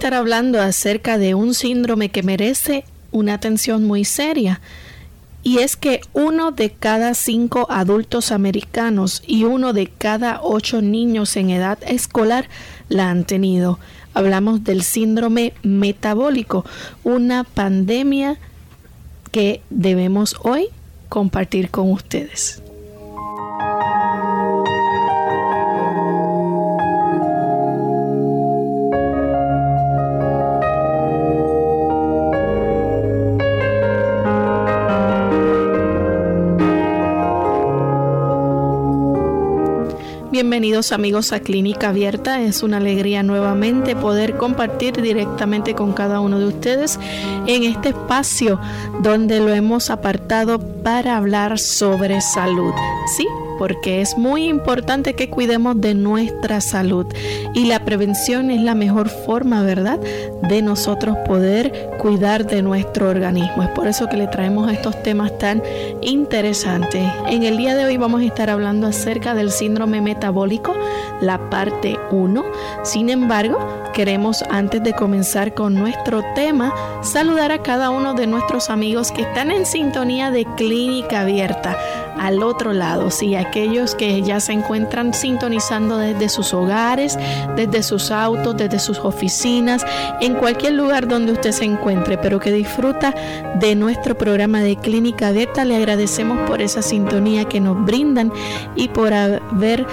Estar hablando acerca de un síndrome que merece una atención muy seria. Y es que uno de cada cinco adultos americanos y uno de cada ocho niños en edad escolar la han tenido. Hablamos del síndrome metabólico, una pandemia que debemos hoy compartir con ustedes. Bienvenidos amigos a Clínica Abierta. Es una alegría nuevamente poder compartir directamente con cada uno de ustedes en este espacio donde lo hemos apartado para hablar sobre salud. Sí, porque es muy importante que cuidemos de nuestra salud y la prevención es la mejor forma, ¿verdad?, de nosotros poder cuidar de nuestro organismo. Es por eso que le traemos estos temas tan interesantes. En el día de hoy vamos a estar hablando acerca del síndrome metabólico, la parte 1. Sin embargo, queremos antes de comenzar con nuestro tema, saludar a cada uno de nuestros amigos que están en sintonía de Clínica Abierta al otro lado, sí, aquellos que ya se encuentran sintonizando desde sus hogares, desde sus autos, desde sus oficinas, en cualquier lugar donde usted se encuentre, pero que disfruta de nuestro programa de Clínica Abierta, le agradecemos por esa sintonía que nos brindan y por haber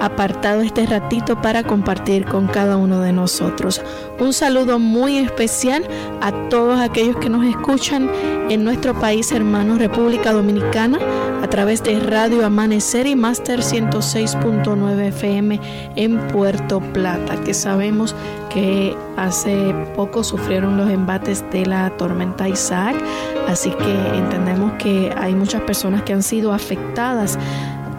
apartado este ratito para compartir con cada uno de nosotros. Un saludo muy especial a todos aquellos que nos escuchan en nuestro país hermano República Dominicana a través de Radio Amanecer y Master 106.9 FM en Puerto Plata, que sabemos que hace poco sufrieron los embates de la tormenta Isaac, así que entendemos que hay muchas personas que han sido afectadas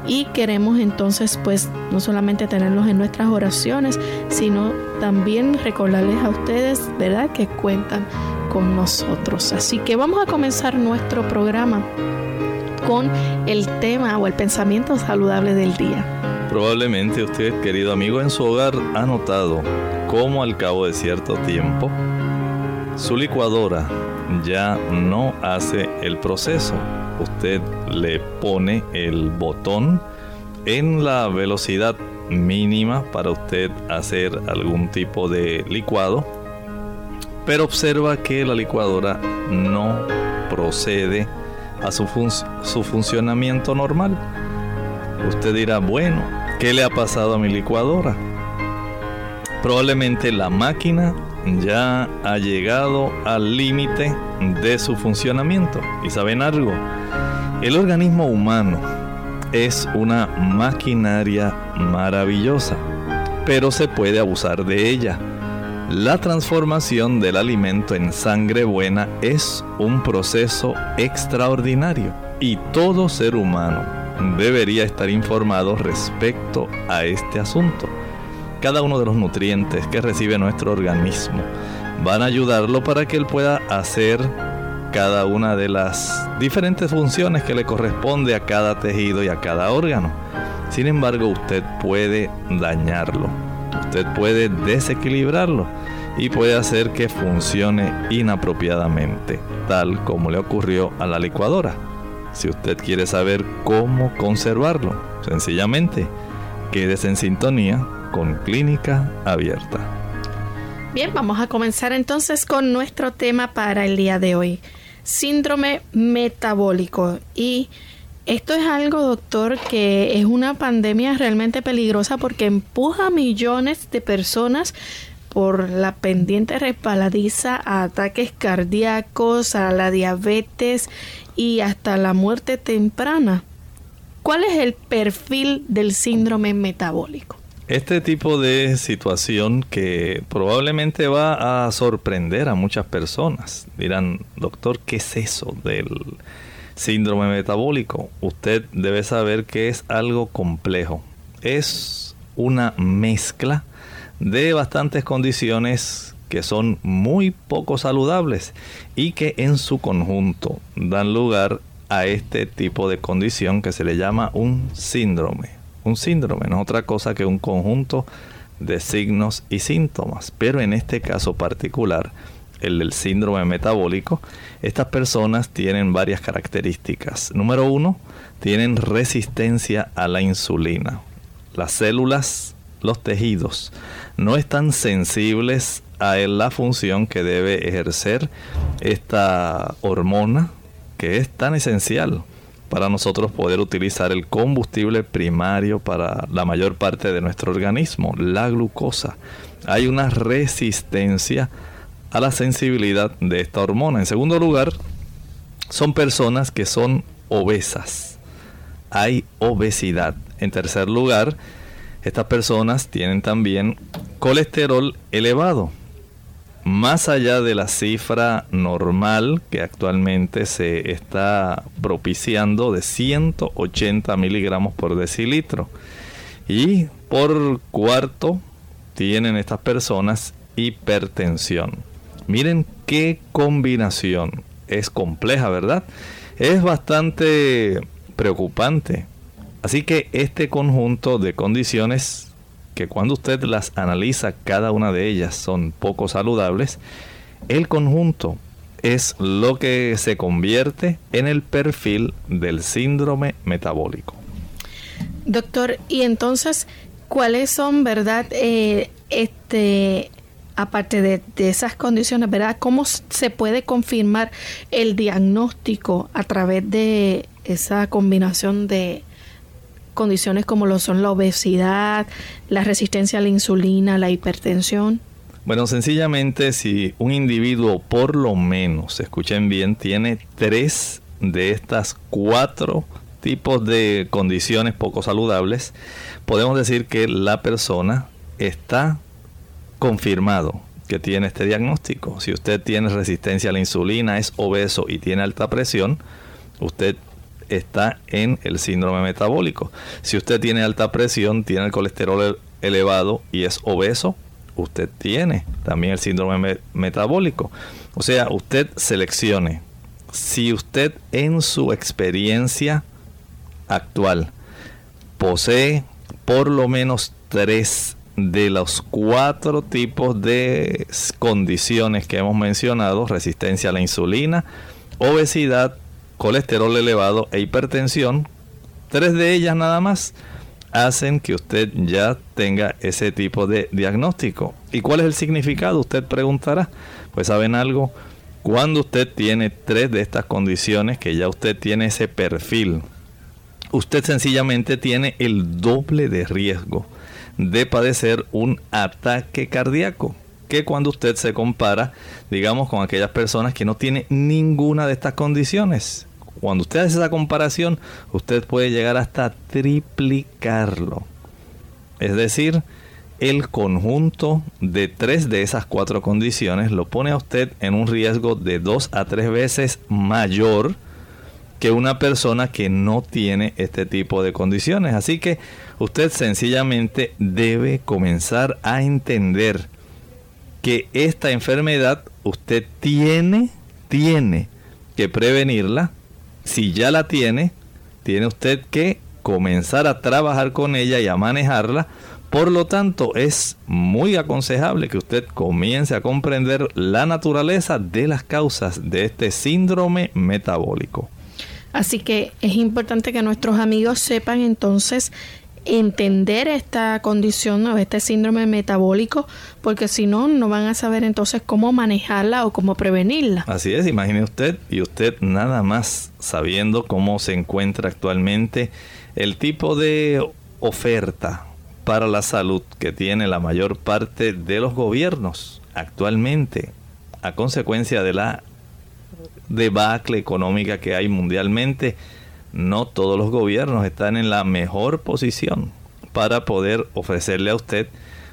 y queremos entonces pues no solamente tenerlos en nuestras oraciones, sino también recordarles a ustedes, ¿verdad?, que cuentan con nosotros. Así que vamos a comenzar nuestro programa con el tema o el pensamiento saludable del día. Probablemente usted, querido amigo, en su hogar ha notado cómo al cabo de cierto tiempo su licuadora ya no hace el proceso usted le pone el botón en la velocidad mínima para usted hacer algún tipo de licuado, pero observa que la licuadora no procede a su, su funcionamiento normal. Usted dirá, bueno, ¿qué le ha pasado a mi licuadora? Probablemente la máquina ya ha llegado al límite de su funcionamiento. ¿Y saben algo? El organismo humano es una maquinaria maravillosa, pero se puede abusar de ella. La transformación del alimento en sangre buena es un proceso extraordinario y todo ser humano debería estar informado respecto a este asunto. Cada uno de los nutrientes que recibe nuestro organismo van a ayudarlo para que él pueda hacer cada una de las diferentes funciones que le corresponde a cada tejido y a cada órgano. Sin embargo, usted puede dañarlo, usted puede desequilibrarlo y puede hacer que funcione inapropiadamente, tal como le ocurrió a la licuadora. Si usted quiere saber cómo conservarlo, sencillamente quédese en sintonía con clínica abierta. Bien, vamos a comenzar entonces con nuestro tema para el día de hoy. Síndrome metabólico. Y esto es algo, doctor, que es una pandemia realmente peligrosa porque empuja a millones de personas por la pendiente resbaladiza a ataques cardíacos, a la diabetes y hasta la muerte temprana. ¿Cuál es el perfil del síndrome metabólico? Este tipo de situación que probablemente va a sorprender a muchas personas. Dirán, doctor, ¿qué es eso del síndrome metabólico? Usted debe saber que es algo complejo. Es una mezcla de bastantes condiciones que son muy poco saludables y que en su conjunto dan lugar a este tipo de condición que se le llama un síndrome. Un síndrome no es otra cosa que un conjunto de signos y síntomas, pero en este caso particular, el del síndrome metabólico, estas personas tienen varias características. Número uno, tienen resistencia a la insulina. Las células, los tejidos, no están sensibles a la función que debe ejercer esta hormona que es tan esencial para nosotros poder utilizar el combustible primario para la mayor parte de nuestro organismo, la glucosa. Hay una resistencia a la sensibilidad de esta hormona. En segundo lugar, son personas que son obesas. Hay obesidad. En tercer lugar, estas personas tienen también colesterol elevado más allá de la cifra normal que actualmente se está propiciando de 180 miligramos por decilitro. Y por cuarto tienen estas personas hipertensión. Miren qué combinación. Es compleja, ¿verdad? Es bastante preocupante. Así que este conjunto de condiciones que cuando usted las analiza, cada una de ellas son poco saludables, el conjunto es lo que se convierte en el perfil del síndrome metabólico. Doctor, y entonces, ¿cuáles son, verdad, eh, este, aparte de, de, esas condiciones, verdad, cómo se puede confirmar el diagnóstico a través de esa combinación de condiciones como lo son la obesidad, la resistencia a la insulina, la hipertensión? Bueno, sencillamente si un individuo por lo menos, escuchen bien, tiene tres de estas cuatro tipos de condiciones poco saludables, podemos decir que la persona está confirmado que tiene este diagnóstico. Si usted tiene resistencia a la insulina, es obeso y tiene alta presión, usted está en el síndrome metabólico. Si usted tiene alta presión, tiene el colesterol elevado y es obeso, usted tiene también el síndrome metabólico. O sea, usted seleccione. Si usted en su experiencia actual posee por lo menos tres de los cuatro tipos de condiciones que hemos mencionado, resistencia a la insulina, obesidad, colesterol elevado e hipertensión, tres de ellas nada más hacen que usted ya tenga ese tipo de diagnóstico. ¿Y cuál es el significado? Usted preguntará. Pues saben algo, cuando usted tiene tres de estas condiciones, que ya usted tiene ese perfil, usted sencillamente tiene el doble de riesgo de padecer un ataque cardíaco que cuando usted se compara, digamos, con aquellas personas que no tienen ninguna de estas condiciones. Cuando usted hace esa comparación, usted puede llegar hasta triplicarlo. Es decir, el conjunto de tres de esas cuatro condiciones lo pone a usted en un riesgo de dos a tres veces mayor que una persona que no tiene este tipo de condiciones. Así que usted sencillamente debe comenzar a entender que esta enfermedad usted tiene, tiene que prevenirla si ya la tiene, tiene usted que comenzar a trabajar con ella y a manejarla. Por lo tanto, es muy aconsejable que usted comience a comprender la naturaleza de las causas de este síndrome metabólico. Así que es importante que nuestros amigos sepan entonces entender esta condición o este síndrome metabólico, porque si no, no van a saber entonces cómo manejarla o cómo prevenirla. Así es, imagine usted, y usted nada más sabiendo cómo se encuentra actualmente el tipo de oferta para la salud que tiene la mayor parte de los gobiernos actualmente a consecuencia de la debacle económica que hay mundialmente, no todos los gobiernos están en la mejor posición para poder ofrecerle a usted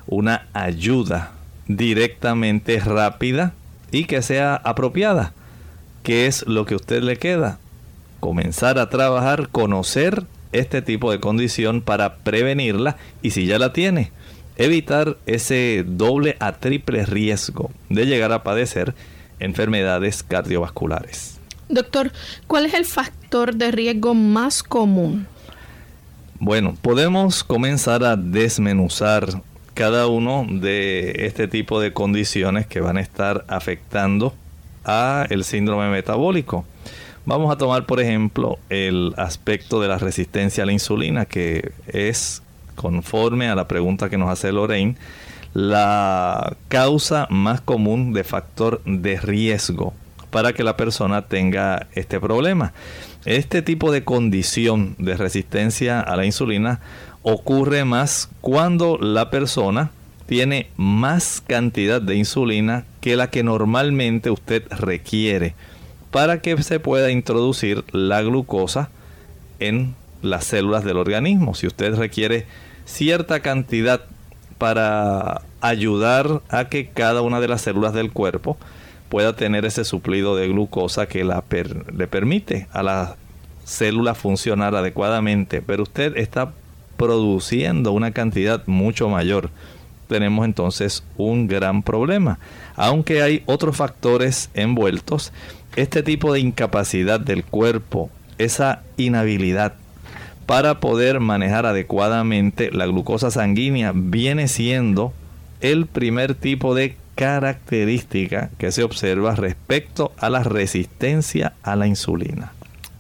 una ayuda directamente rápida y que sea apropiada. ¿Qué es lo que a usted le queda? Comenzar a trabajar, conocer este tipo de condición para prevenirla y si ya la tiene, evitar ese doble a triple riesgo de llegar a padecer enfermedades cardiovasculares. Doctor, ¿cuál es el factor de riesgo más común? Bueno, podemos comenzar a desmenuzar cada uno de este tipo de condiciones que van a estar afectando a el síndrome metabólico. Vamos a tomar, por ejemplo, el aspecto de la resistencia a la insulina, que es conforme a la pregunta que nos hace Lorraine, la causa más común de factor de riesgo para que la persona tenga este problema. Este tipo de condición de resistencia a la insulina ocurre más cuando la persona tiene más cantidad de insulina que la que normalmente usted requiere para que se pueda introducir la glucosa en las células del organismo. Si usted requiere cierta cantidad para ayudar a que cada una de las células del cuerpo pueda tener ese suplido de glucosa que le permite a la célula funcionar adecuadamente, pero usted está produciendo una cantidad mucho mayor. Tenemos entonces un gran problema. Aunque hay otros factores envueltos, este tipo de incapacidad del cuerpo, esa inhabilidad para poder manejar adecuadamente la glucosa sanguínea viene siendo el primer tipo de característica que se observa respecto a la resistencia a la insulina.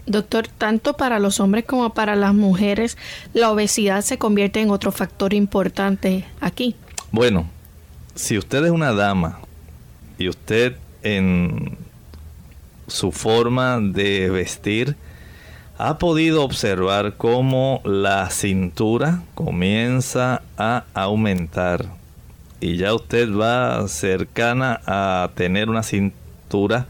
Doctor, tanto para los hombres como para las mujeres, la obesidad se convierte en otro factor importante aquí. Bueno, si usted es una dama y usted en su forma de vestir ha podido observar cómo la cintura comienza a aumentar y ya usted va cercana a tener una cintura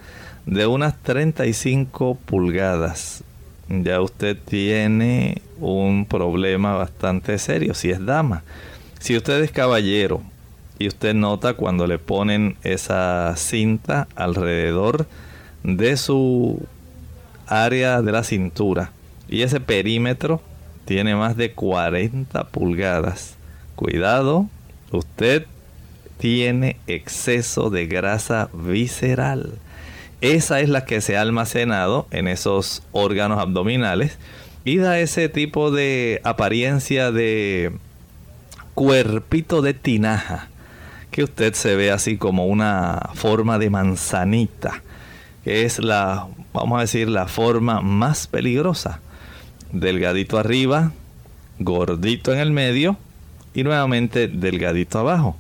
de unas 35 pulgadas. Ya usted tiene un problema bastante serio si es dama. Si usted es caballero y usted nota cuando le ponen esa cinta alrededor de su área de la cintura y ese perímetro tiene más de 40 pulgadas. Cuidado, usted tiene exceso de grasa visceral. Esa es la que se ha almacenado en esos órganos abdominales y da ese tipo de apariencia de cuerpito de tinaja que usted se ve así como una forma de manzanita que es la, vamos a decir, la forma más peligrosa. Delgadito arriba, gordito en el medio y nuevamente delgadito abajo.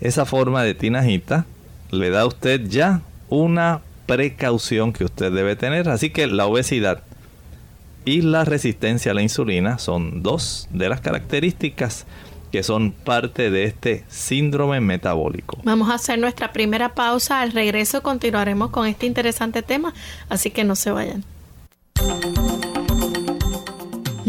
Esa forma de tinajita le da a usted ya una precaución que usted debe tener. Así que la obesidad y la resistencia a la insulina son dos de las características que son parte de este síndrome metabólico. Vamos a hacer nuestra primera pausa. Al regreso continuaremos con este interesante tema, así que no se vayan.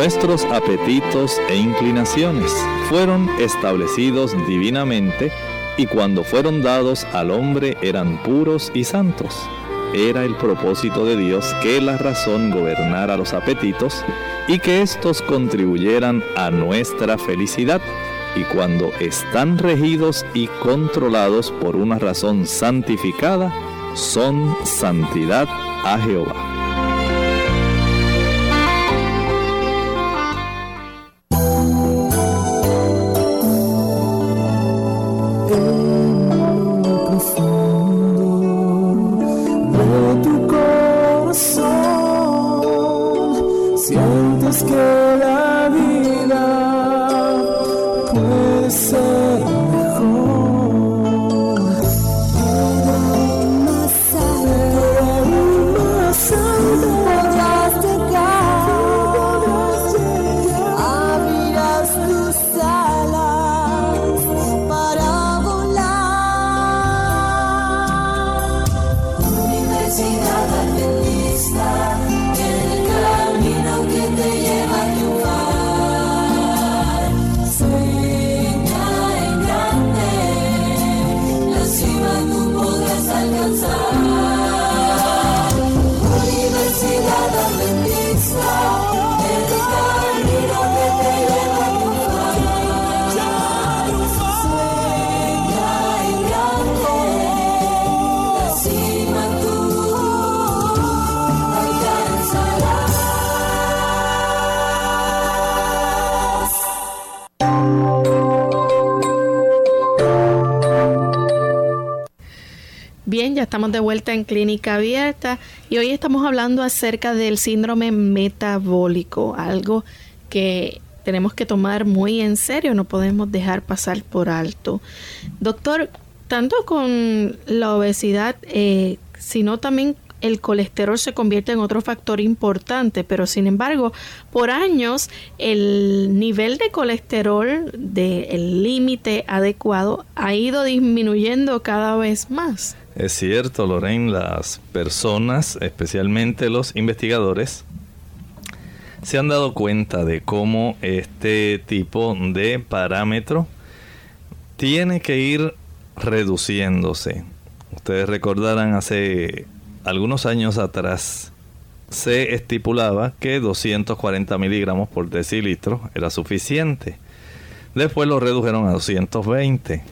Nuestros apetitos e inclinaciones fueron establecidos divinamente y cuando fueron dados al hombre eran puros y santos. Era el propósito de Dios que la razón gobernara los apetitos y que éstos contribuyeran a nuestra felicidad. y cuando están regidos y controlados por una razón santificada, son santidad a Jehová. Estamos de vuelta en Clínica Abierta y hoy estamos hablando acerca del síndrome metabólico, algo que tenemos que tomar muy en serio, no podemos dejar pasar por alto. Doctor, tanto con la obesidad, eh, sino también el colesterol se convierte en otro factor importante, pero sin embargo, por años el nivel de colesterol del límite adecuado ha ido disminuyendo cada vez más. Es cierto, Lorraine, las personas, especialmente los investigadores, se han dado cuenta de cómo este tipo de parámetro tiene que ir reduciéndose. Ustedes recordarán hace algunos años atrás se estipulaba que 240 miligramos por decilitro era suficiente. Después lo redujeron a 220.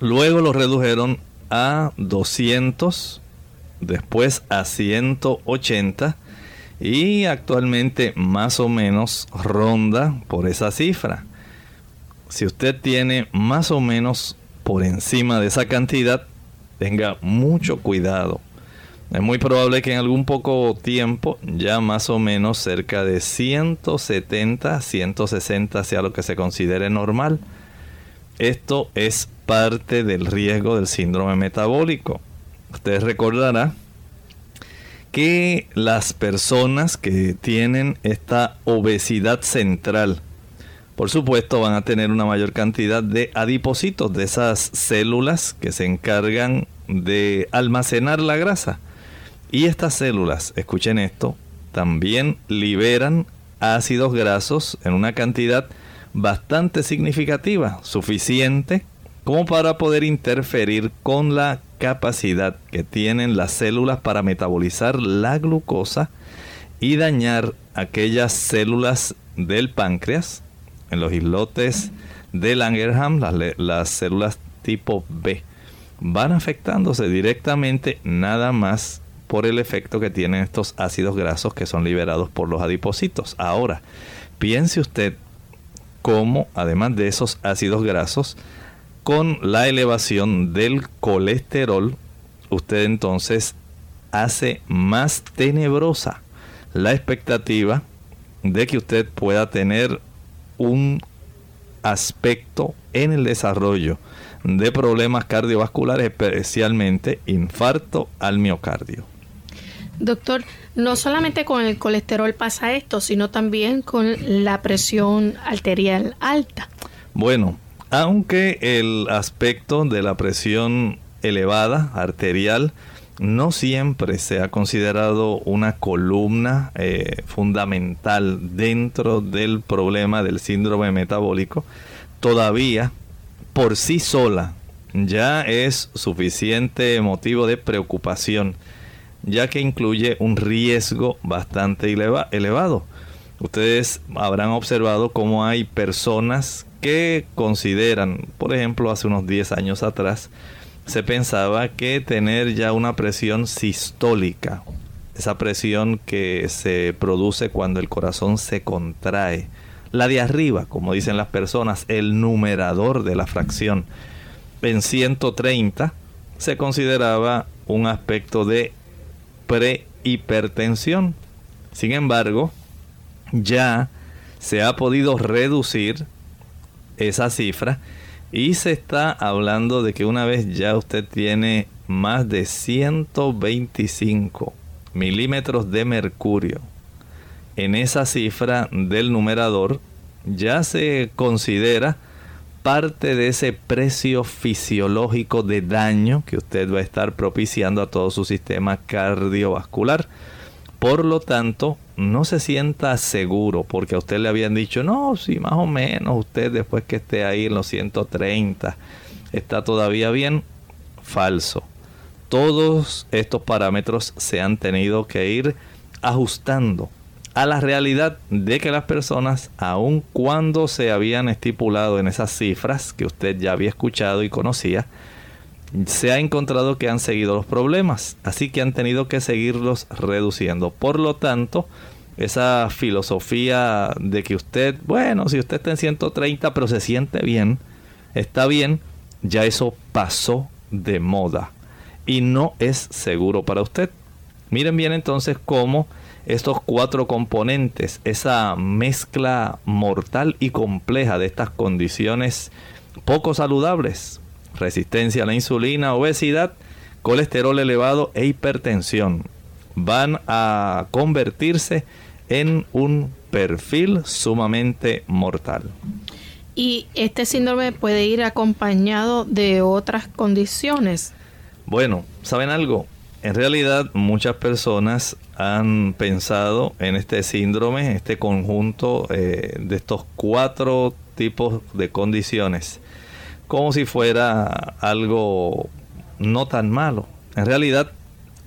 Luego lo redujeron a 200, después a 180 y actualmente más o menos ronda por esa cifra. Si usted tiene más o menos por encima de esa cantidad, tenga mucho cuidado. Es muy probable que en algún poco tiempo, ya más o menos cerca de 170, 160 sea lo que se considere normal. Esto es parte del riesgo del síndrome metabólico. Ustedes recordarán que las personas que tienen esta obesidad central, por supuesto, van a tener una mayor cantidad de adipocitos, de esas células que se encargan de almacenar la grasa. Y estas células, escuchen esto, también liberan ácidos grasos en una cantidad bastante significativa, suficiente como para poder interferir con la capacidad que tienen las células para metabolizar la glucosa y dañar aquellas células del páncreas en los islotes de Langerham, las, las células tipo B, van afectándose directamente nada más por el efecto que tienen estos ácidos grasos que son liberados por los adipocitos. Ahora, piense usted cómo, además de esos ácidos grasos, con la elevación del colesterol, usted entonces hace más tenebrosa la expectativa de que usted pueda tener un aspecto en el desarrollo de problemas cardiovasculares, especialmente infarto al miocardio. Doctor, no solamente con el colesterol pasa esto, sino también con la presión arterial alta. Bueno, aunque el aspecto de la presión elevada arterial no siempre se ha considerado una columna eh, fundamental dentro del problema del síndrome metabólico, todavía por sí sola ya es suficiente motivo de preocupación, ya que incluye un riesgo bastante elevado. Ustedes habrán observado cómo hay personas que consideran, por ejemplo, hace unos 10 años atrás, se pensaba que tener ya una presión sistólica, esa presión que se produce cuando el corazón se contrae, la de arriba, como dicen las personas, el numerador de la fracción, en 130 se consideraba un aspecto de prehipertensión. Sin embargo, ya se ha podido reducir esa cifra y se está hablando de que una vez ya usted tiene más de 125 milímetros de mercurio en esa cifra del numerador, ya se considera parte de ese precio fisiológico de daño que usted va a estar propiciando a todo su sistema cardiovascular. Por lo tanto, no se sienta seguro porque a usted le habían dicho, no, si más o menos usted después que esté ahí en los 130 está todavía bien. Falso. Todos estos parámetros se han tenido que ir ajustando a la realidad de que las personas, aun cuando se habían estipulado en esas cifras que usted ya había escuchado y conocía, se ha encontrado que han seguido los problemas, así que han tenido que seguirlos reduciendo. Por lo tanto, esa filosofía de que usted, bueno, si usted está en 130 pero se siente bien, está bien, ya eso pasó de moda y no es seguro para usted. Miren bien entonces cómo estos cuatro componentes, esa mezcla mortal y compleja de estas condiciones poco saludables, resistencia a la insulina, obesidad, colesterol elevado e hipertensión, van a convertirse en un perfil sumamente mortal. ¿Y este síndrome puede ir acompañado de otras condiciones? Bueno, ¿saben algo? En realidad muchas personas han pensado en este síndrome, este conjunto eh, de estos cuatro tipos de condiciones, como si fuera algo no tan malo. En realidad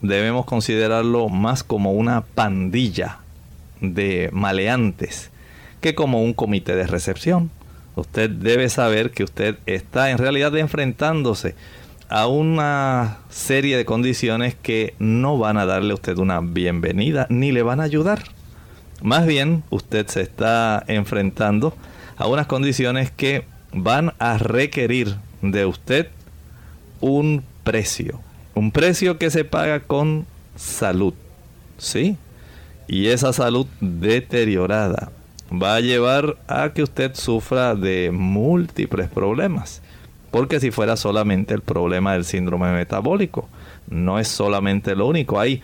debemos considerarlo más como una pandilla de maleantes que como un comité de recepción. Usted debe saber que usted está en realidad enfrentándose a una serie de condiciones que no van a darle a usted una bienvenida ni le van a ayudar. Más bien, usted se está enfrentando a unas condiciones que van a requerir de usted un precio. Un precio que se paga con salud. ¿Sí? Y esa salud deteriorada va a llevar a que usted sufra de múltiples problemas. Porque si fuera solamente el problema del síndrome metabólico, no es solamente lo único. Hay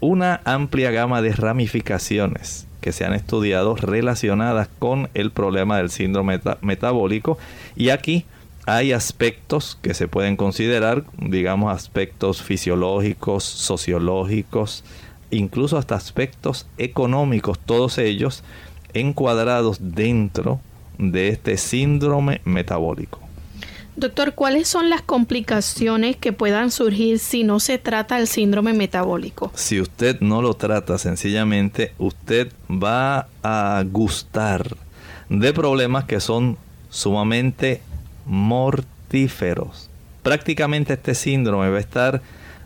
una amplia gama de ramificaciones que se han estudiado relacionadas con el problema del síndrome metabólico. Y aquí hay aspectos que se pueden considerar, digamos, aspectos fisiológicos, sociológicos, incluso hasta aspectos económicos, todos ellos encuadrados dentro de este síndrome metabólico. Doctor, ¿cuáles son las complicaciones que puedan surgir si no se trata el síndrome metabólico? Si usted no lo trata sencillamente, usted va a gustar de problemas que son sumamente mortíferos. Prácticamente este síndrome va a estar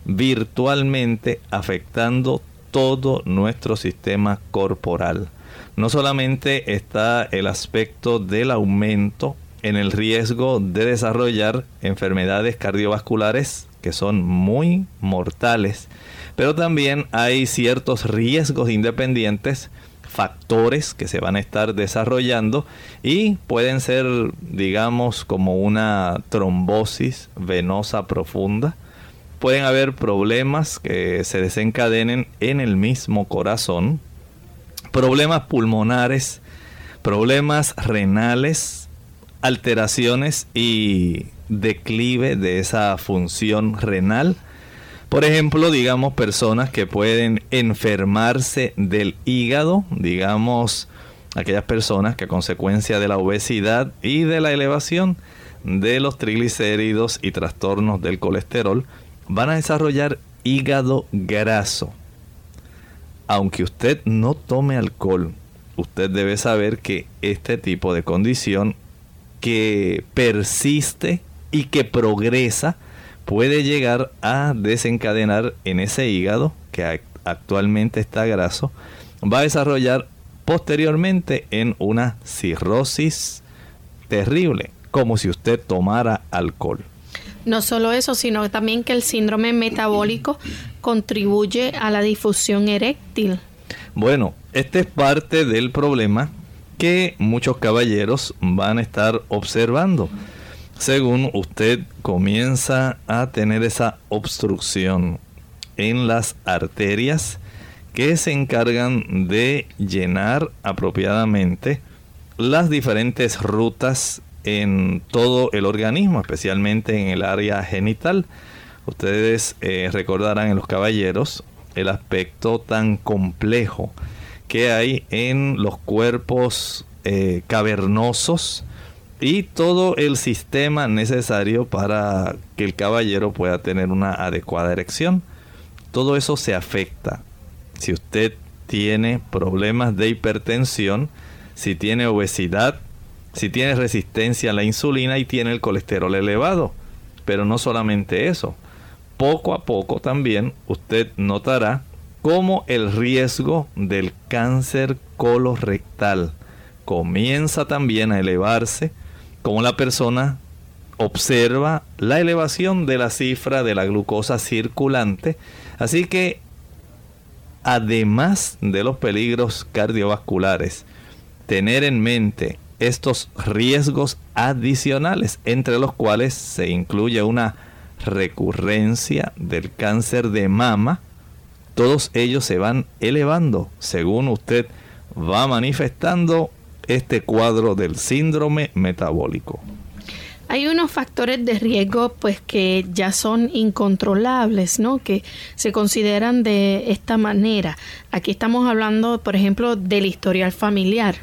virtualmente afectando todo nuestro sistema corporal. No solamente está el aspecto del aumento en el riesgo de desarrollar enfermedades cardiovasculares que son muy mortales, pero también hay ciertos riesgos independientes, factores que se van a estar desarrollando y pueden ser, digamos, como una trombosis venosa profunda. Pueden haber problemas que se desencadenen en el mismo corazón, problemas pulmonares, problemas renales, alteraciones y declive de esa función renal. Por ejemplo, digamos personas que pueden enfermarse del hígado, digamos aquellas personas que a consecuencia de la obesidad y de la elevación de los triglicéridos y trastornos del colesterol van a desarrollar hígado graso. Aunque usted no tome alcohol, usted debe saber que este tipo de condición que persiste y que progresa puede llegar a desencadenar en ese hígado que actualmente está graso, va a desarrollar posteriormente en una cirrosis terrible, como si usted tomara alcohol. No solo eso, sino también que el síndrome metabólico contribuye a la difusión eréctil. Bueno, este es parte del problema que muchos caballeros van a estar observando. Según usted comienza a tener esa obstrucción en las arterias que se encargan de llenar apropiadamente las diferentes rutas en todo el organismo, especialmente en el área genital. Ustedes eh, recordarán en los caballeros el aspecto tan complejo que hay en los cuerpos eh, cavernosos y todo el sistema necesario para que el caballero pueda tener una adecuada erección. Todo eso se afecta. Si usted tiene problemas de hipertensión, si tiene obesidad, si tiene resistencia a la insulina y tiene el colesterol elevado. Pero no solamente eso. Poco a poco también usted notará cómo el riesgo del cáncer colorectal comienza también a elevarse, como la persona observa la elevación de la cifra de la glucosa circulante. Así que, además de los peligros cardiovasculares, tener en mente estos riesgos adicionales, entre los cuales se incluye una recurrencia del cáncer de mama, todos ellos se van elevando según usted va manifestando este cuadro del síndrome metabólico. Hay unos factores de riesgo pues que ya son incontrolables, ¿no? Que se consideran de esta manera. Aquí estamos hablando, por ejemplo, del historial familiar.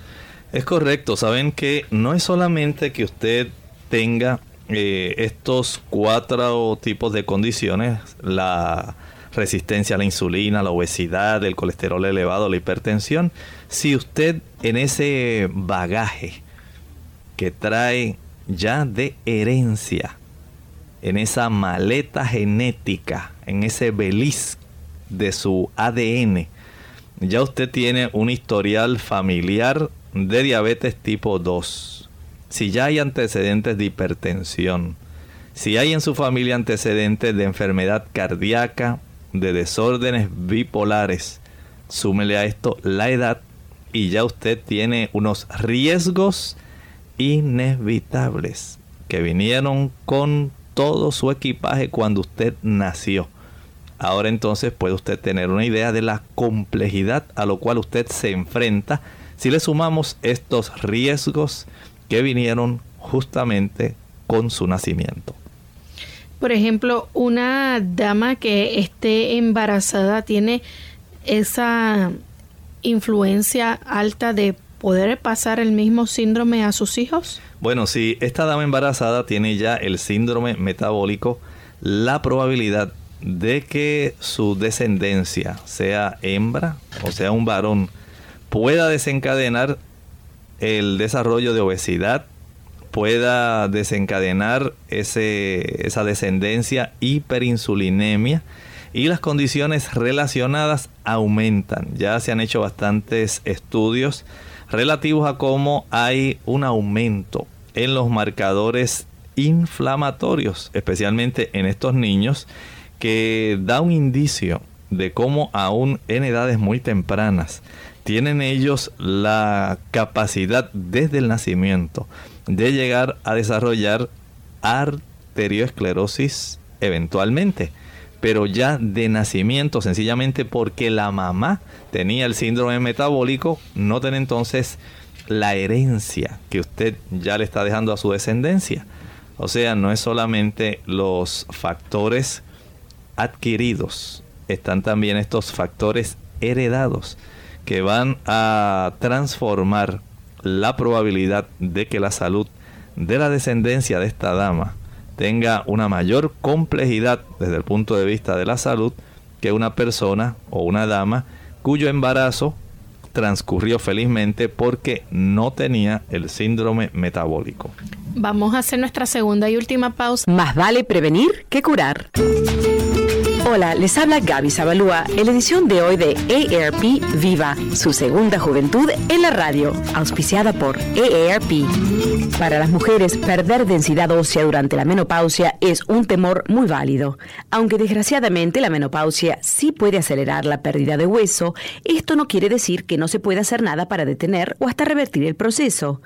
Es correcto, saben que no es solamente que usted tenga eh, estos cuatro tipos de condiciones, la resistencia a la insulina, la obesidad, el colesterol elevado, la hipertensión, si usted en ese bagaje que trae ya de herencia, en esa maleta genética, en ese beliz de su ADN, ya usted tiene un historial familiar de diabetes tipo 2, si ya hay antecedentes de hipertensión, si hay en su familia antecedentes de enfermedad cardíaca, de desórdenes bipolares, súmele a esto la edad y ya usted tiene unos riesgos inevitables que vinieron con todo su equipaje cuando usted nació. Ahora entonces puede usted tener una idea de la complejidad a lo cual usted se enfrenta si le sumamos estos riesgos que vinieron justamente con su nacimiento. Por ejemplo, una dama que esté embarazada tiene esa influencia alta de poder pasar el mismo síndrome a sus hijos? Bueno, si esta dama embarazada tiene ya el síndrome metabólico, la probabilidad de que su descendencia sea hembra o sea un varón pueda desencadenar el desarrollo de obesidad, pueda desencadenar ese, esa descendencia hiperinsulinemia y las condiciones relacionadas aumentan. Ya se han hecho bastantes estudios relativos a cómo hay un aumento en los marcadores inflamatorios, especialmente en estos niños, que da un indicio de cómo aún en edades muy tempranas tienen ellos la capacidad desde el nacimiento de llegar a desarrollar arteriosclerosis eventualmente, pero ya de nacimiento, sencillamente porque la mamá tenía el síndrome metabólico, no entonces la herencia que usted ya le está dejando a su descendencia. O sea, no es solamente los factores adquiridos, están también estos factores heredados que van a transformar la probabilidad de que la salud de la descendencia de esta dama tenga una mayor complejidad desde el punto de vista de la salud que una persona o una dama cuyo embarazo transcurrió felizmente porque no tenía el síndrome metabólico. Vamos a hacer nuestra segunda y última pausa. Más vale prevenir que curar. Hola, les habla Gaby Zabalúa en la edición de hoy de AARP Viva, su segunda juventud en la radio, auspiciada por AARP. Para las mujeres, perder densidad ósea durante la menopausia es un temor muy válido. Aunque desgraciadamente la menopausia sí puede acelerar la pérdida de hueso, esto no quiere decir que no se pueda hacer nada para detener o hasta revertir el proceso.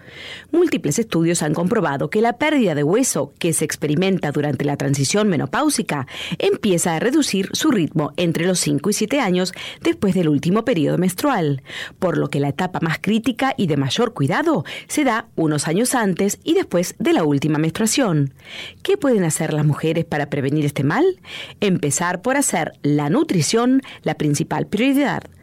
Múltiples estudios han comprobado que la pérdida de hueso que se experimenta durante la transición menopáusica empieza a reducir su ritmo entre los 5 y 7 años después del último periodo menstrual, por lo que la etapa más crítica y de mayor cuidado se da unos años antes y después de la última menstruación. ¿Qué pueden hacer las mujeres para prevenir este mal? Empezar por hacer la nutrición la principal prioridad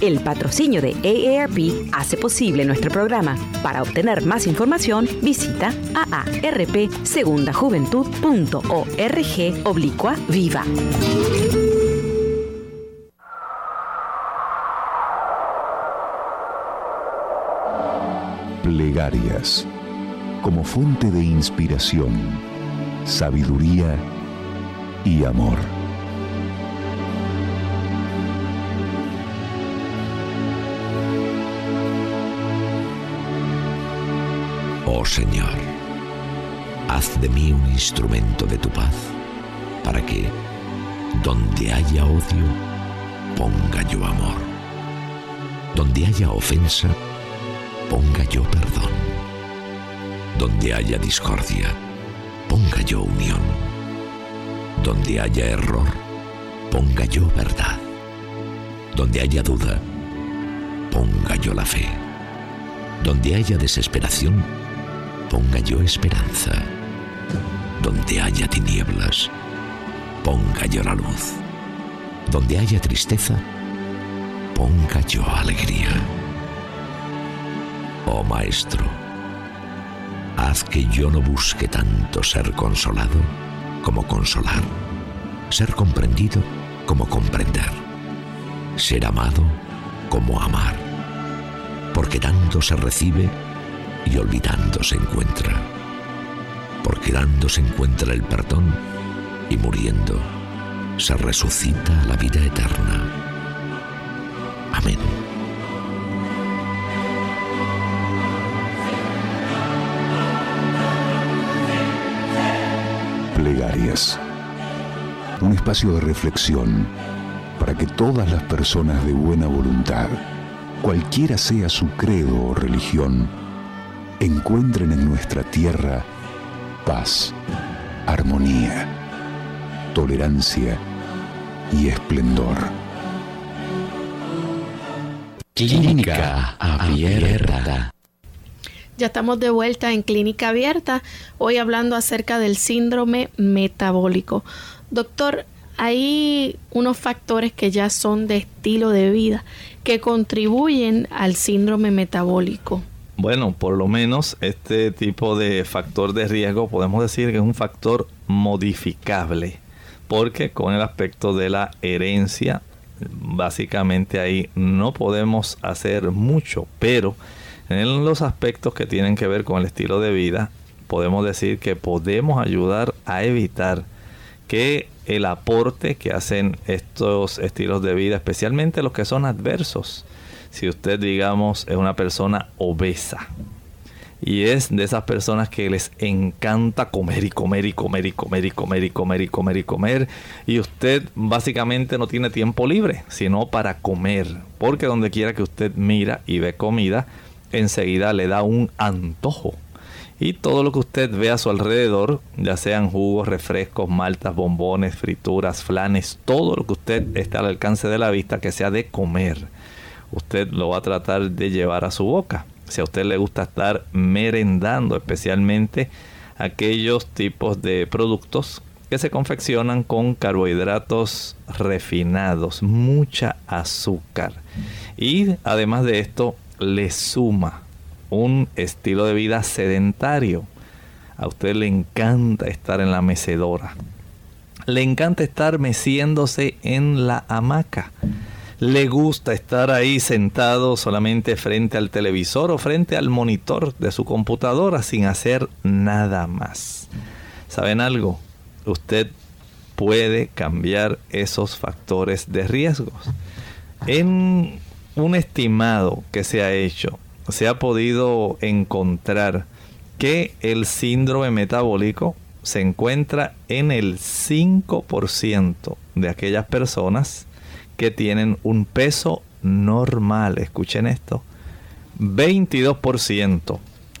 El patrocinio de AARP hace posible nuestro programa. Para obtener más información, visita aarpsegundajuventud.org oblicua viva. Plegarias como fuente de inspiración, sabiduría y amor. Haz de mí un instrumento de tu paz, para que, donde haya odio, ponga yo amor. Donde haya ofensa, ponga yo perdón. Donde haya discordia, ponga yo unión. Donde haya error, ponga yo verdad. Donde haya duda, ponga yo la fe. Donde haya desesperación, ponga yo esperanza. Donde haya tinieblas, ponga yo la luz. Donde haya tristeza, ponga yo alegría. Oh Maestro, haz que yo no busque tanto ser consolado como consolar, ser comprendido como comprender, ser amado como amar, porque tanto se recibe y olvidando se encuentra. Porque dando se encuentra el perdón y muriendo se resucita la vida eterna. Amén. Plegarias. Un espacio de reflexión para que todas las personas de buena voluntad, cualquiera sea su credo o religión, encuentren en nuestra tierra paz, armonía, tolerancia y esplendor. Clínica Abierta. Ya estamos de vuelta en Clínica Abierta, hoy hablando acerca del síndrome metabólico. Doctor, hay unos factores que ya son de estilo de vida que contribuyen al síndrome metabólico. Bueno, por lo menos este tipo de factor de riesgo podemos decir que es un factor modificable, porque con el aspecto de la herencia, básicamente ahí no podemos hacer mucho, pero en los aspectos que tienen que ver con el estilo de vida, podemos decir que podemos ayudar a evitar que el aporte que hacen estos estilos de vida, especialmente los que son adversos, si usted, digamos, es una persona obesa y es de esas personas que les encanta comer y comer y comer y comer y comer y comer y comer y comer y usted básicamente no tiene tiempo libre, sino para comer, porque donde quiera que usted mira y ve comida, enseguida le da un antojo. Y todo lo que usted ve a su alrededor, ya sean jugos, refrescos, maltas, bombones, frituras, flanes, todo lo que usted está al alcance de la vista que sea de comer usted lo va a tratar de llevar a su boca. si a usted le gusta estar merendando, especialmente aquellos tipos de productos que se confeccionan con carbohidratos refinados, mucha azúcar. Y además de esto, le suma un estilo de vida sedentario. A usted le encanta estar en la mecedora. Le encanta estar meciéndose en la hamaca. Le gusta estar ahí sentado solamente frente al televisor o frente al monitor de su computadora sin hacer nada más. ¿Saben algo? Usted puede cambiar esos factores de riesgos. En un estimado que se ha hecho, se ha podido encontrar que el síndrome metabólico se encuentra en el 5% de aquellas personas que tienen un peso normal. Escuchen esto. 22%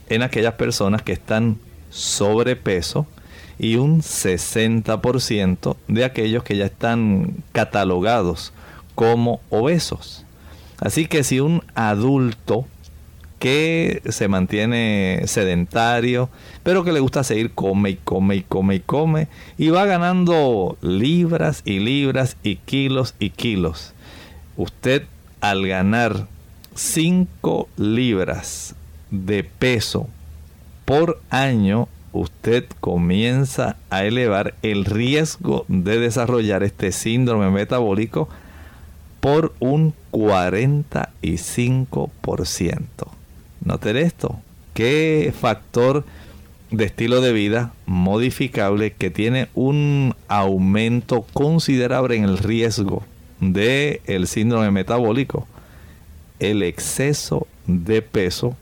en aquellas personas que están sobrepeso y un 60% de aquellos que ya están catalogados como obesos. Así que si un adulto que se mantiene sedentario, pero que le gusta seguir come y come y come y come, y va ganando libras y libras y kilos y kilos. Usted al ganar 5 libras de peso por año, usted comienza a elevar el riesgo de desarrollar este síndrome metabólico por un 45%. Noten esto. ¿Qué factor de estilo de vida modificable que tiene un aumento considerable en el riesgo del el síndrome metabólico? El exceso de peso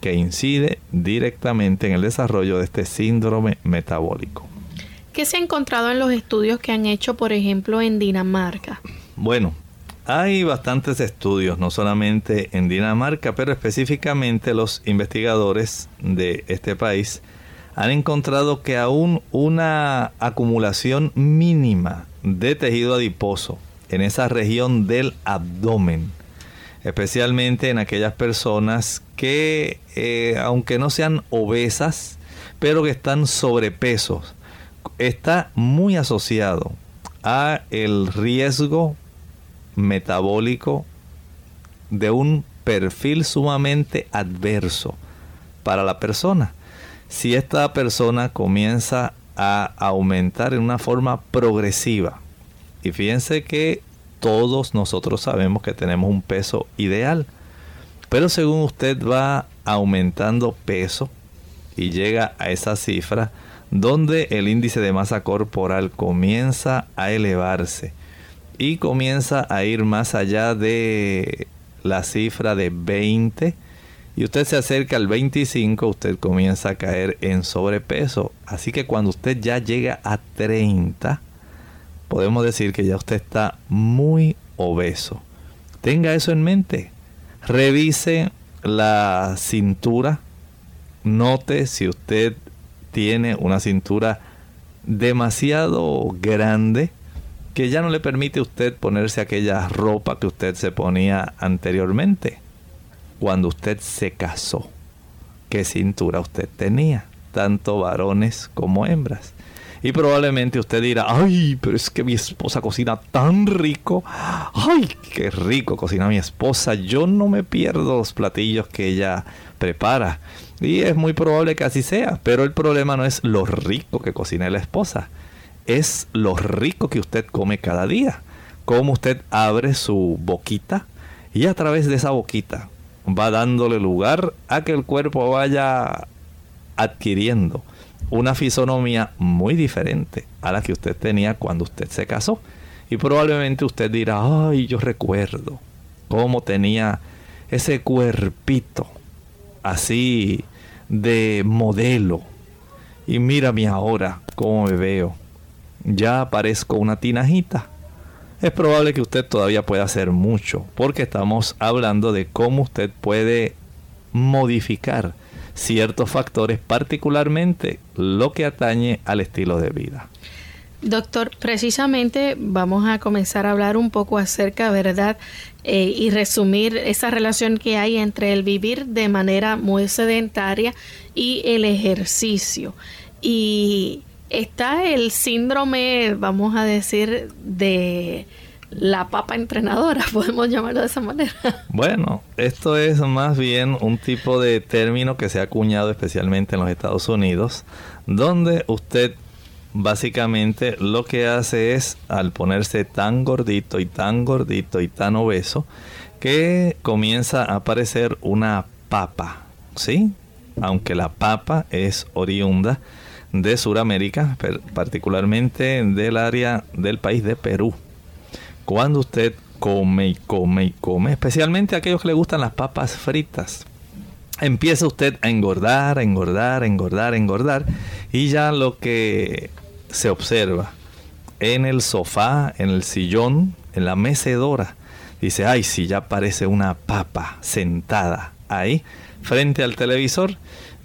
que incide directamente en el desarrollo de este síndrome metabólico. ¿Qué se ha encontrado en los estudios que han hecho, por ejemplo, en Dinamarca? Bueno, hay bastantes estudios, no solamente en Dinamarca, pero específicamente los investigadores de este país han encontrado que aún una acumulación mínima de tejido adiposo en esa región del abdomen, especialmente en aquellas personas que, eh, aunque no sean obesas, pero que están sobrepesos, está muy asociado a el riesgo metabólico de un perfil sumamente adverso para la persona. Si esta persona comienza a aumentar en una forma progresiva, y fíjense que todos nosotros sabemos que tenemos un peso ideal, pero según usted va aumentando peso y llega a esa cifra donde el índice de masa corporal comienza a elevarse, y comienza a ir más allá de la cifra de 20 y usted se acerca al 25, usted comienza a caer en sobrepeso. Así que cuando usted ya llega a 30, podemos decir que ya usted está muy obeso. Tenga eso en mente. Revise la cintura. Note si usted tiene una cintura demasiado grande que ya no le permite a usted ponerse aquella ropa que usted se ponía anteriormente cuando usted se casó. ¿Qué cintura usted tenía? Tanto varones como hembras. Y probablemente usted dirá, ay, pero es que mi esposa cocina tan rico. Ay, qué rico cocina mi esposa. Yo no me pierdo los platillos que ella prepara. Y es muy probable que así sea. Pero el problema no es lo rico que cocina la esposa es lo rico que usted come cada día. Cómo usted abre su boquita y a través de esa boquita va dándole lugar a que el cuerpo vaya adquiriendo una fisonomía muy diferente a la que usted tenía cuando usted se casó. Y probablemente usted dirá, ay, yo recuerdo cómo tenía ese cuerpito así de modelo. Y mírame ahora cómo me veo ya parezco una tinajita. Es probable que usted todavía pueda hacer mucho, porque estamos hablando de cómo usted puede modificar ciertos factores, particularmente lo que atañe al estilo de vida. Doctor, precisamente vamos a comenzar a hablar un poco acerca, ¿verdad? Eh, y resumir esa relación que hay entre el vivir de manera muy sedentaria y el ejercicio. Y está el síndrome, vamos a decir, de la papa entrenadora, podemos llamarlo de esa manera. Bueno, esto es más bien un tipo de término que se ha acuñado especialmente en los Estados Unidos, donde usted básicamente lo que hace es al ponerse tan gordito y tan gordito y tan obeso que comienza a aparecer una papa, ¿sí? Aunque la papa es oriunda de Sudamérica, particularmente del área del país de Perú. Cuando usted come y come y come, especialmente aquellos que le gustan las papas fritas, empieza usted a engordar, engordar, engordar, engordar, y ya lo que se observa en el sofá, en el sillón, en la mecedora, dice, ay, si ya parece una papa sentada ahí frente al televisor,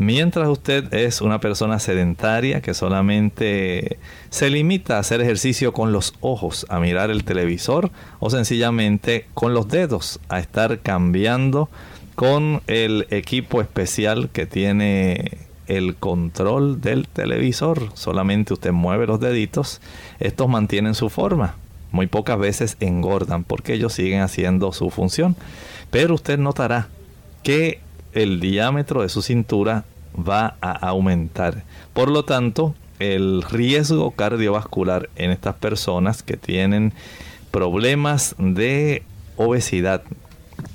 mientras usted es una persona sedentaria que solamente se limita a hacer ejercicio con los ojos, a mirar el televisor o sencillamente con los dedos, a estar cambiando con el equipo especial que tiene el control del televisor. Solamente usted mueve los deditos, estos mantienen su forma. Muy pocas veces engordan porque ellos siguen haciendo su función. Pero usted notará que el diámetro de su cintura va a aumentar. Por lo tanto, el riesgo cardiovascular en estas personas que tienen problemas de obesidad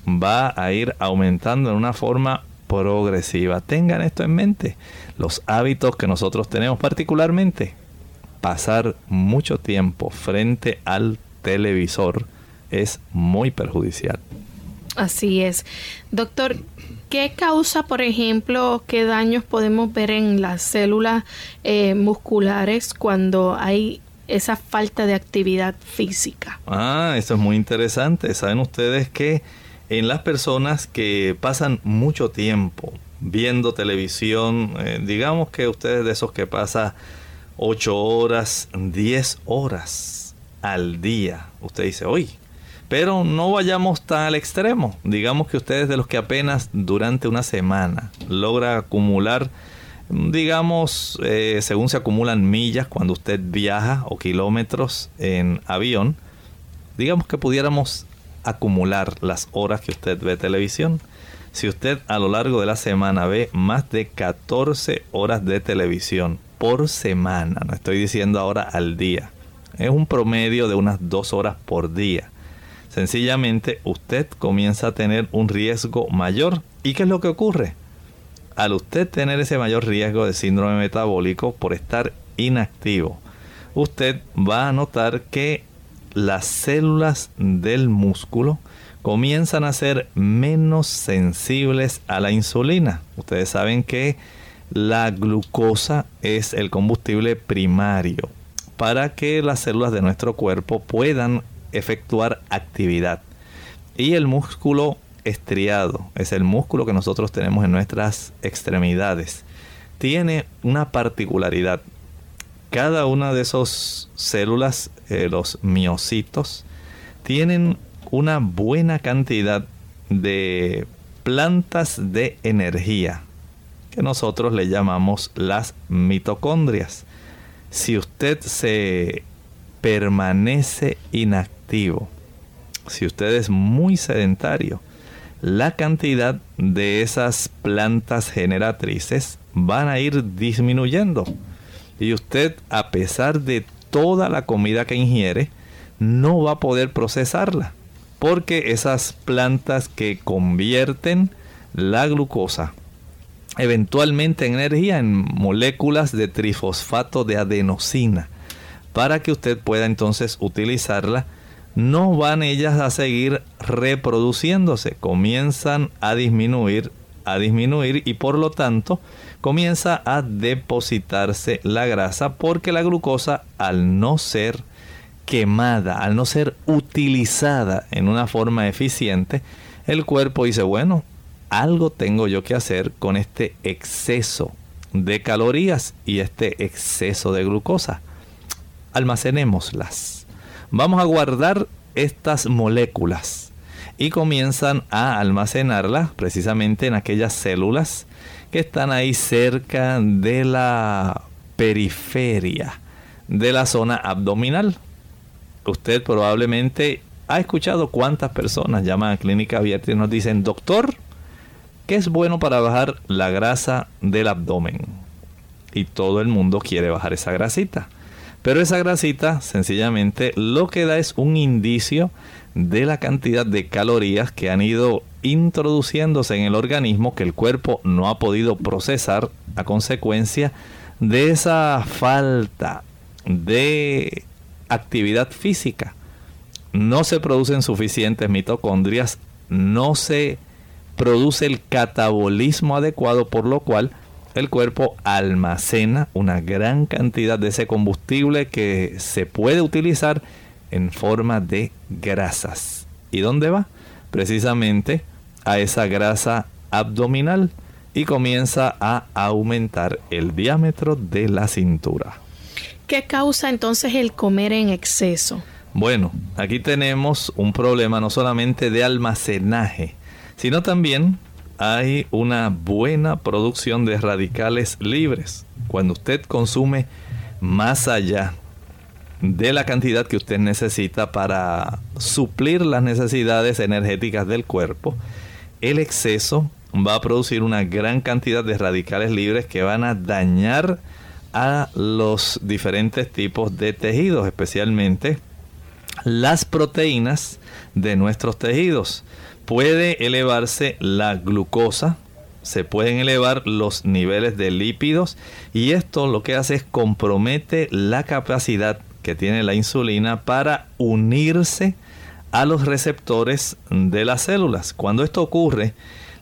va a ir aumentando en una forma progresiva. Tengan esto en mente. Los hábitos que nosotros tenemos particularmente, pasar mucho tiempo frente al televisor es muy perjudicial. Así es. Doctor, ¿qué causa, por ejemplo, qué daños podemos ver en las células eh, musculares cuando hay esa falta de actividad física? Ah, eso es muy interesante. Saben ustedes que en las personas que pasan mucho tiempo viendo televisión, eh, digamos que ustedes de esos que pasa 8 horas, 10 horas al día, usted dice, oye, pero no vayamos tan al extremo. Digamos que ustedes de los que apenas durante una semana logra acumular, digamos, eh, según se acumulan millas cuando usted viaja o kilómetros en avión, digamos que pudiéramos acumular las horas que usted ve televisión. Si usted a lo largo de la semana ve más de 14 horas de televisión por semana, no estoy diciendo ahora al día, es un promedio de unas dos horas por día. Sencillamente usted comienza a tener un riesgo mayor. ¿Y qué es lo que ocurre? Al usted tener ese mayor riesgo de síndrome metabólico por estar inactivo, usted va a notar que las células del músculo comienzan a ser menos sensibles a la insulina. Ustedes saben que la glucosa es el combustible primario para que las células de nuestro cuerpo puedan efectuar actividad. Y el músculo estriado es el músculo que nosotros tenemos en nuestras extremidades. Tiene una particularidad cada una de esas células, eh, los miocitos, tienen una buena cantidad de plantas de energía que nosotros le llamamos las mitocondrias. Si usted se permanece inactivo, si usted es muy sedentario, la cantidad de esas plantas generatrices van a ir disminuyendo y usted, a pesar de toda la comida que ingiere, no va a poder procesarla. Porque esas plantas que convierten la glucosa eventualmente en energía en moléculas de trifosfato de adenosina para que usted pueda entonces utilizarla no van ellas a seguir reproduciéndose comienzan a disminuir a disminuir y por lo tanto comienza a depositarse la grasa porque la glucosa al no ser quemada, al no ser utilizada en una forma eficiente, el cuerpo dice, bueno, algo tengo yo que hacer con este exceso de calorías y este exceso de glucosa. almacenémoslas. Vamos a guardar estas moléculas y comienzan a almacenarlas precisamente en aquellas células que están ahí cerca de la periferia de la zona abdominal. Usted probablemente ha escuchado cuántas personas llaman a clínica abierta y nos dicen, doctor, ¿qué es bueno para bajar la grasa del abdomen? Y todo el mundo quiere bajar esa grasita. Pero esa grasita sencillamente lo que da es un indicio de la cantidad de calorías que han ido introduciéndose en el organismo que el cuerpo no ha podido procesar a consecuencia de esa falta de actividad física. No se producen suficientes mitocondrias, no se produce el catabolismo adecuado, por lo cual el cuerpo almacena una gran cantidad de ese combustible que se puede utilizar en forma de grasas. ¿Y dónde va? Precisamente a esa grasa abdominal y comienza a aumentar el diámetro de la cintura. ¿Qué causa entonces el comer en exceso? Bueno, aquí tenemos un problema no solamente de almacenaje, sino también hay una buena producción de radicales libres. Cuando usted consume más allá de la cantidad que usted necesita para suplir las necesidades energéticas del cuerpo, el exceso va a producir una gran cantidad de radicales libres que van a dañar a los diferentes tipos de tejidos, especialmente las proteínas de nuestros tejidos. Puede elevarse la glucosa, se pueden elevar los niveles de lípidos y esto lo que hace es compromete la capacidad que tiene la insulina para unirse a los receptores de las células. Cuando esto ocurre,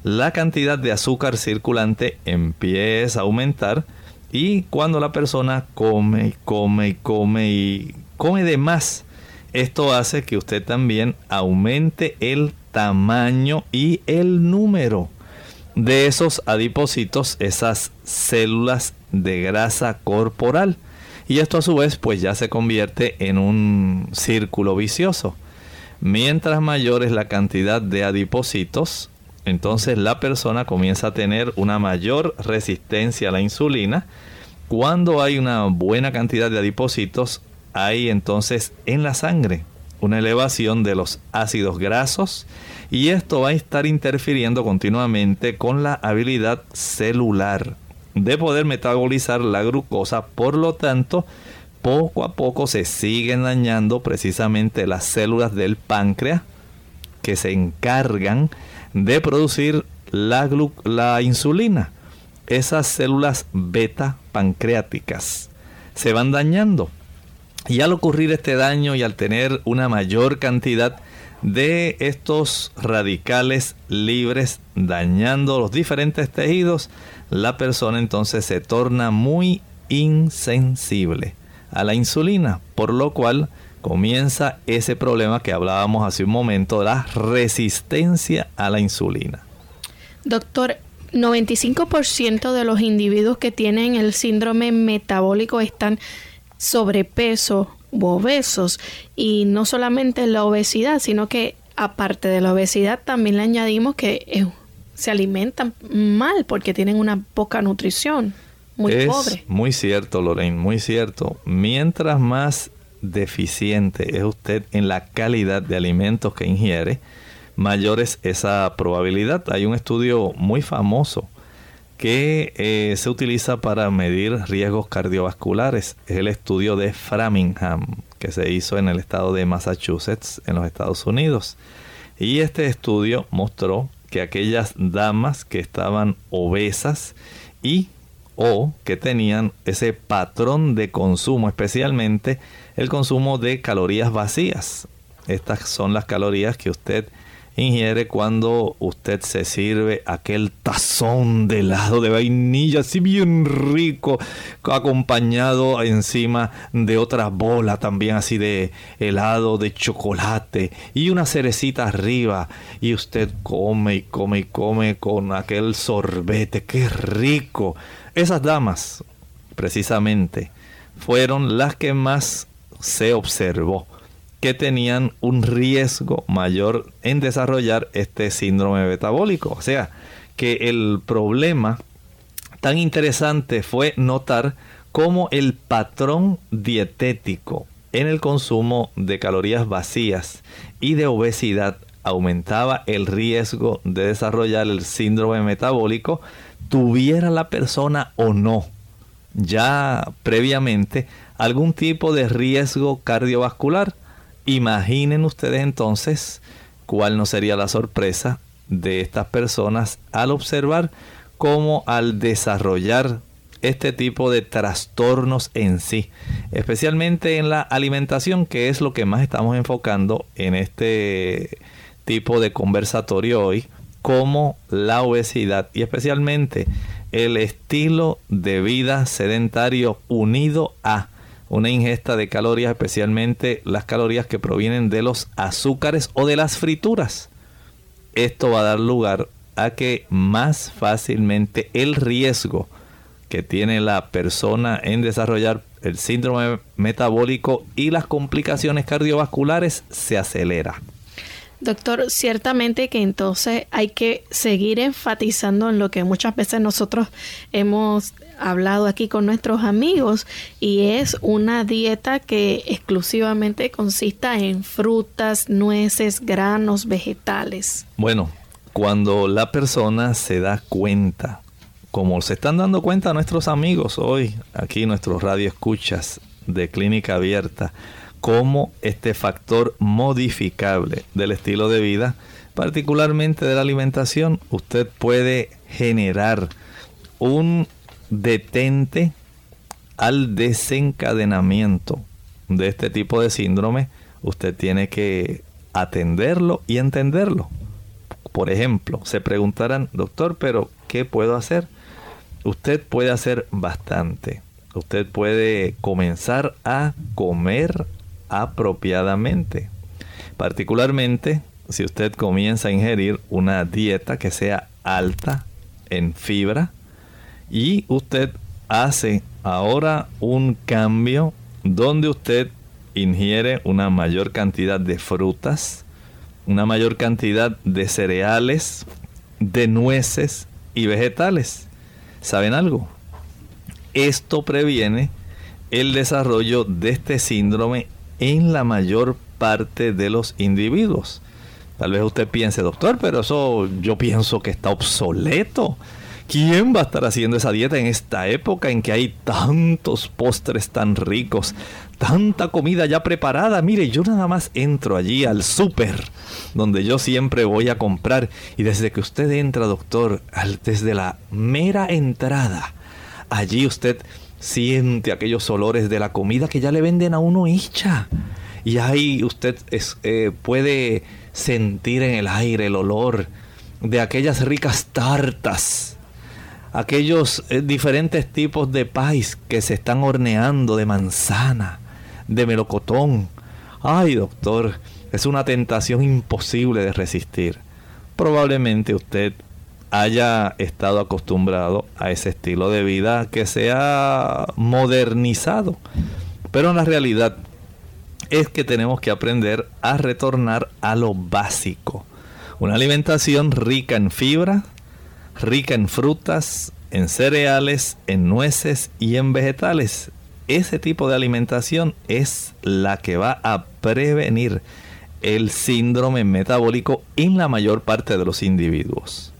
la cantidad de azúcar circulante empieza a aumentar y cuando la persona come y come y come y come de más, esto hace que usted también aumente el tamaño y el número de esos adipocitos, esas células de grasa corporal. Y esto a su vez pues ya se convierte en un círculo vicioso. Mientras mayor es la cantidad de adipocitos, entonces la persona comienza a tener una mayor resistencia a la insulina. Cuando hay una buena cantidad de adipocitos, hay entonces en la sangre una elevación de los ácidos grasos y esto va a estar interfiriendo continuamente con la habilidad celular de poder metabolizar la glucosa. Por lo tanto, poco a poco se siguen dañando precisamente las células del páncreas que se encargan de producir la, insulina. Esas células beta pancreáticas se van dañando. Y al ocurrir este daño y al tener una mayor cantidad de estos radicales libres dañando los diferentes tejidos, la persona entonces se torna muy insensible a la insulina, por lo cual comienza ese problema que hablábamos hace un momento, la resistencia a la insulina. Doctor, 95% de los individuos que tienen el síndrome metabólico están sobrepeso u obesos y no solamente la obesidad, sino que aparte de la obesidad también le añadimos que eh, se alimentan mal porque tienen una poca nutrición, muy es pobre. Muy cierto, Lorraine, muy cierto. Mientras más deficiente es usted en la calidad de alimentos que ingiere, mayor es esa probabilidad. Hay un estudio muy famoso que eh, se utiliza para medir riesgos cardiovasculares. Es el estudio de Framingham, que se hizo en el estado de Massachusetts, en los Estados Unidos. Y este estudio mostró que aquellas damas que estaban obesas y o que tenían ese patrón de consumo, especialmente el consumo de calorías vacías. Estas son las calorías que usted ingiere cuando usted se sirve aquel tazón de helado de vainilla, así bien rico, acompañado encima de otra bola también así de helado de chocolate y una cerecita arriba. Y usted come y come y come con aquel sorbete, qué rico. Esas damas, precisamente, fueron las que más se observó que tenían un riesgo mayor en desarrollar este síndrome metabólico. O sea, que el problema tan interesante fue notar cómo el patrón dietético en el consumo de calorías vacías y de obesidad aumentaba el riesgo de desarrollar el síndrome metabólico, tuviera la persona o no ya previamente algún tipo de riesgo cardiovascular. Imaginen ustedes entonces cuál no sería la sorpresa de estas personas al observar cómo al desarrollar este tipo de trastornos en sí, especialmente en la alimentación, que es lo que más estamos enfocando en este tipo de conversatorio hoy, como la obesidad y especialmente el estilo de vida sedentario unido a una ingesta de calorías, especialmente las calorías que provienen de los azúcares o de las frituras. Esto va a dar lugar a que más fácilmente el riesgo que tiene la persona en desarrollar el síndrome metabólico y las complicaciones cardiovasculares se acelera. Doctor, ciertamente que entonces hay que seguir enfatizando en lo que muchas veces nosotros hemos hablado aquí con nuestros amigos y es una dieta que exclusivamente consista en frutas, nueces, granos, vegetales. Bueno, cuando la persona se da cuenta, como se están dando cuenta nuestros amigos hoy, aquí nuestros radio escuchas de clínica abierta, cómo este factor modificable del estilo de vida, particularmente de la alimentación, usted puede generar un detente al desencadenamiento de este tipo de síndrome, usted tiene que atenderlo y entenderlo. Por ejemplo, se preguntarán, doctor, pero ¿qué puedo hacer? Usted puede hacer bastante. Usted puede comenzar a comer apropiadamente. Particularmente si usted comienza a ingerir una dieta que sea alta en fibra y usted hace ahora un cambio donde usted ingiere una mayor cantidad de frutas, una mayor cantidad de cereales, de nueces y vegetales. ¿Saben algo? Esto previene el desarrollo de este síndrome en la mayor parte de los individuos. Tal vez usted piense, doctor, pero eso yo pienso que está obsoleto. ¿Quién va a estar haciendo esa dieta en esta época en que hay tantos postres tan ricos, tanta comida ya preparada? Mire, yo nada más entro allí al súper, donde yo siempre voy a comprar, y desde que usted entra, doctor, desde la mera entrada, allí usted siente aquellos olores de la comida que ya le venden a uno hecha. Y ahí usted eh, puede sentir en el aire el olor de aquellas ricas tartas, aquellos eh, diferentes tipos de pais que se están horneando de manzana, de melocotón. Ay, doctor, es una tentación imposible de resistir. Probablemente usted haya estado acostumbrado a ese estilo de vida que se ha modernizado. Pero la realidad es que tenemos que aprender a retornar a lo básico. Una alimentación rica en fibra, rica en frutas, en cereales, en nueces y en vegetales. Ese tipo de alimentación es la que va a prevenir el síndrome metabólico en la mayor parte de los individuos.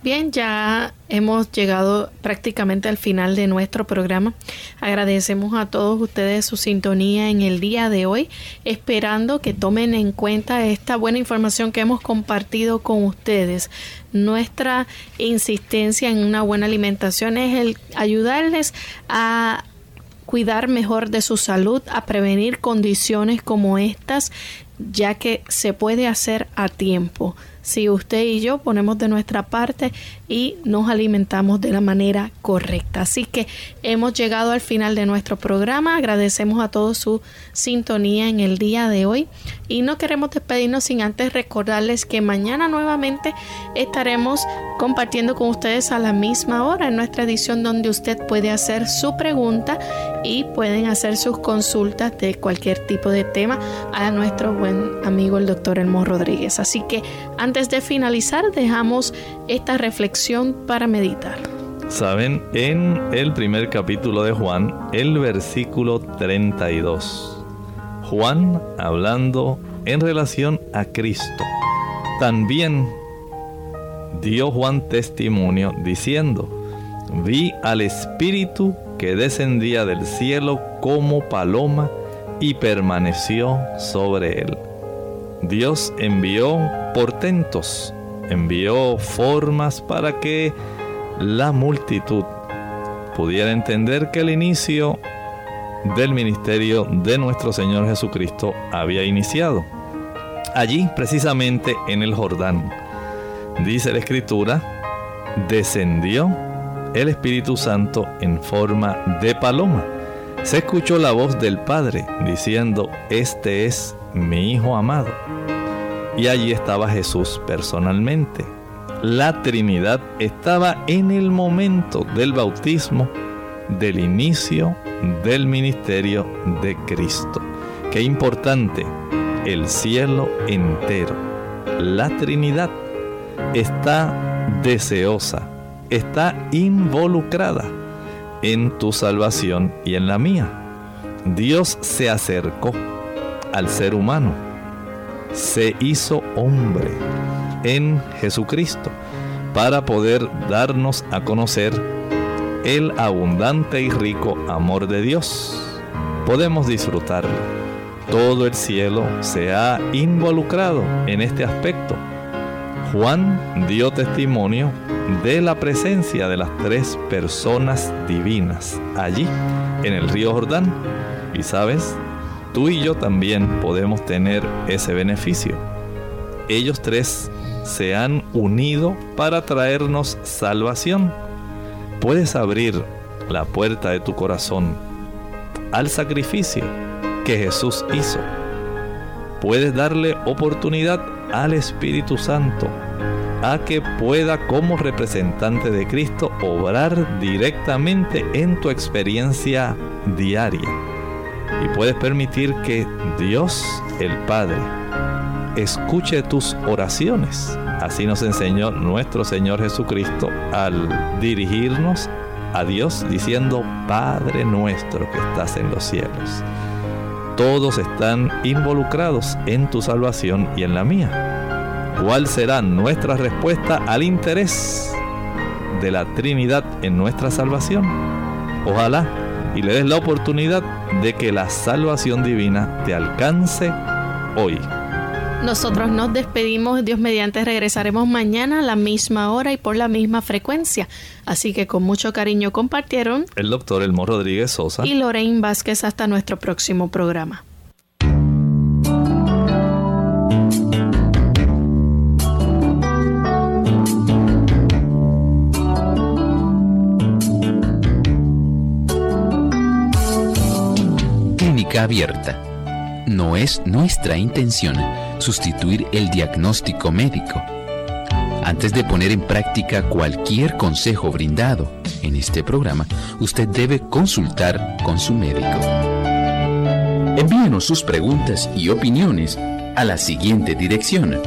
Bien, ya hemos llegado prácticamente al final de nuestro programa. Agradecemos a todos ustedes su sintonía en el día de hoy, esperando que tomen en cuenta esta buena información que hemos compartido con ustedes. Nuestra insistencia en una buena alimentación es el ayudarles a cuidar mejor de su salud, a prevenir condiciones como estas, ya que se puede hacer a tiempo si usted y yo ponemos de nuestra parte y nos alimentamos de la manera correcta. Así que hemos llegado al final de nuestro programa. Agradecemos a todos su sintonía en el día de hoy y no queremos despedirnos sin antes recordarles que mañana nuevamente estaremos compartiendo con ustedes a la misma hora en nuestra edición donde usted puede hacer su pregunta y pueden hacer sus consultas de cualquier tipo de tema a nuestro buen amigo el doctor Elmo Rodríguez. Así que antes de finalizar dejamos esta reflexión para meditar. Saben, en el primer capítulo de Juan, el versículo 32, Juan hablando en relación a Cristo, también dio Juan testimonio diciendo, vi al Espíritu que descendía del cielo como paloma y permaneció sobre él. Dios envió portentos, envió formas para que la multitud pudiera entender que el inicio del ministerio de nuestro Señor Jesucristo había iniciado. Allí, precisamente en el Jordán, dice la Escritura, descendió el Espíritu Santo en forma de paloma. Se escuchó la voz del Padre diciendo, este es mi Hijo amado. Y allí estaba Jesús personalmente. La Trinidad estaba en el momento del bautismo, del inicio del ministerio de Cristo. Qué importante, el cielo entero, la Trinidad está deseosa está involucrada en tu salvación y en la mía. Dios se acercó al ser humano, se hizo hombre en Jesucristo para poder darnos a conocer el abundante y rico amor de Dios. Podemos disfrutarlo. Todo el cielo se ha involucrado en este aspecto. Juan dio testimonio de la presencia de las tres personas divinas allí en el río Jordán. Y sabes, tú y yo también podemos tener ese beneficio. Ellos tres se han unido para traernos salvación. Puedes abrir la puerta de tu corazón al sacrificio que Jesús hizo. Puedes darle oportunidad al Espíritu Santo a que pueda como representante de Cristo obrar directamente en tu experiencia diaria. Y puedes permitir que Dios el Padre escuche tus oraciones. Así nos enseñó nuestro Señor Jesucristo al dirigirnos a Dios diciendo, Padre nuestro que estás en los cielos. Todos están involucrados en tu salvación y en la mía cuál será nuestra respuesta al interés de la Trinidad en nuestra salvación. Ojalá y le des la oportunidad de que la salvación divina te alcance hoy. Nosotros nos despedimos, Dios mediante regresaremos mañana a la misma hora y por la misma frecuencia. Así que con mucho cariño compartieron el doctor Elmo Rodríguez Sosa y Lorraine Vázquez hasta nuestro próximo programa. abierta. No es nuestra intención sustituir el diagnóstico médico. Antes de poner en práctica cualquier consejo brindado en este programa, usted debe consultar con su médico. Envíenos sus preguntas y opiniones a la siguiente dirección.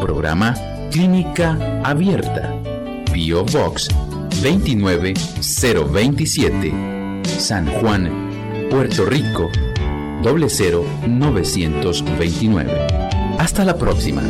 Programa Clínica Abierta. Bio Box 29027. San Juan, Puerto Rico 00929. Hasta la próxima.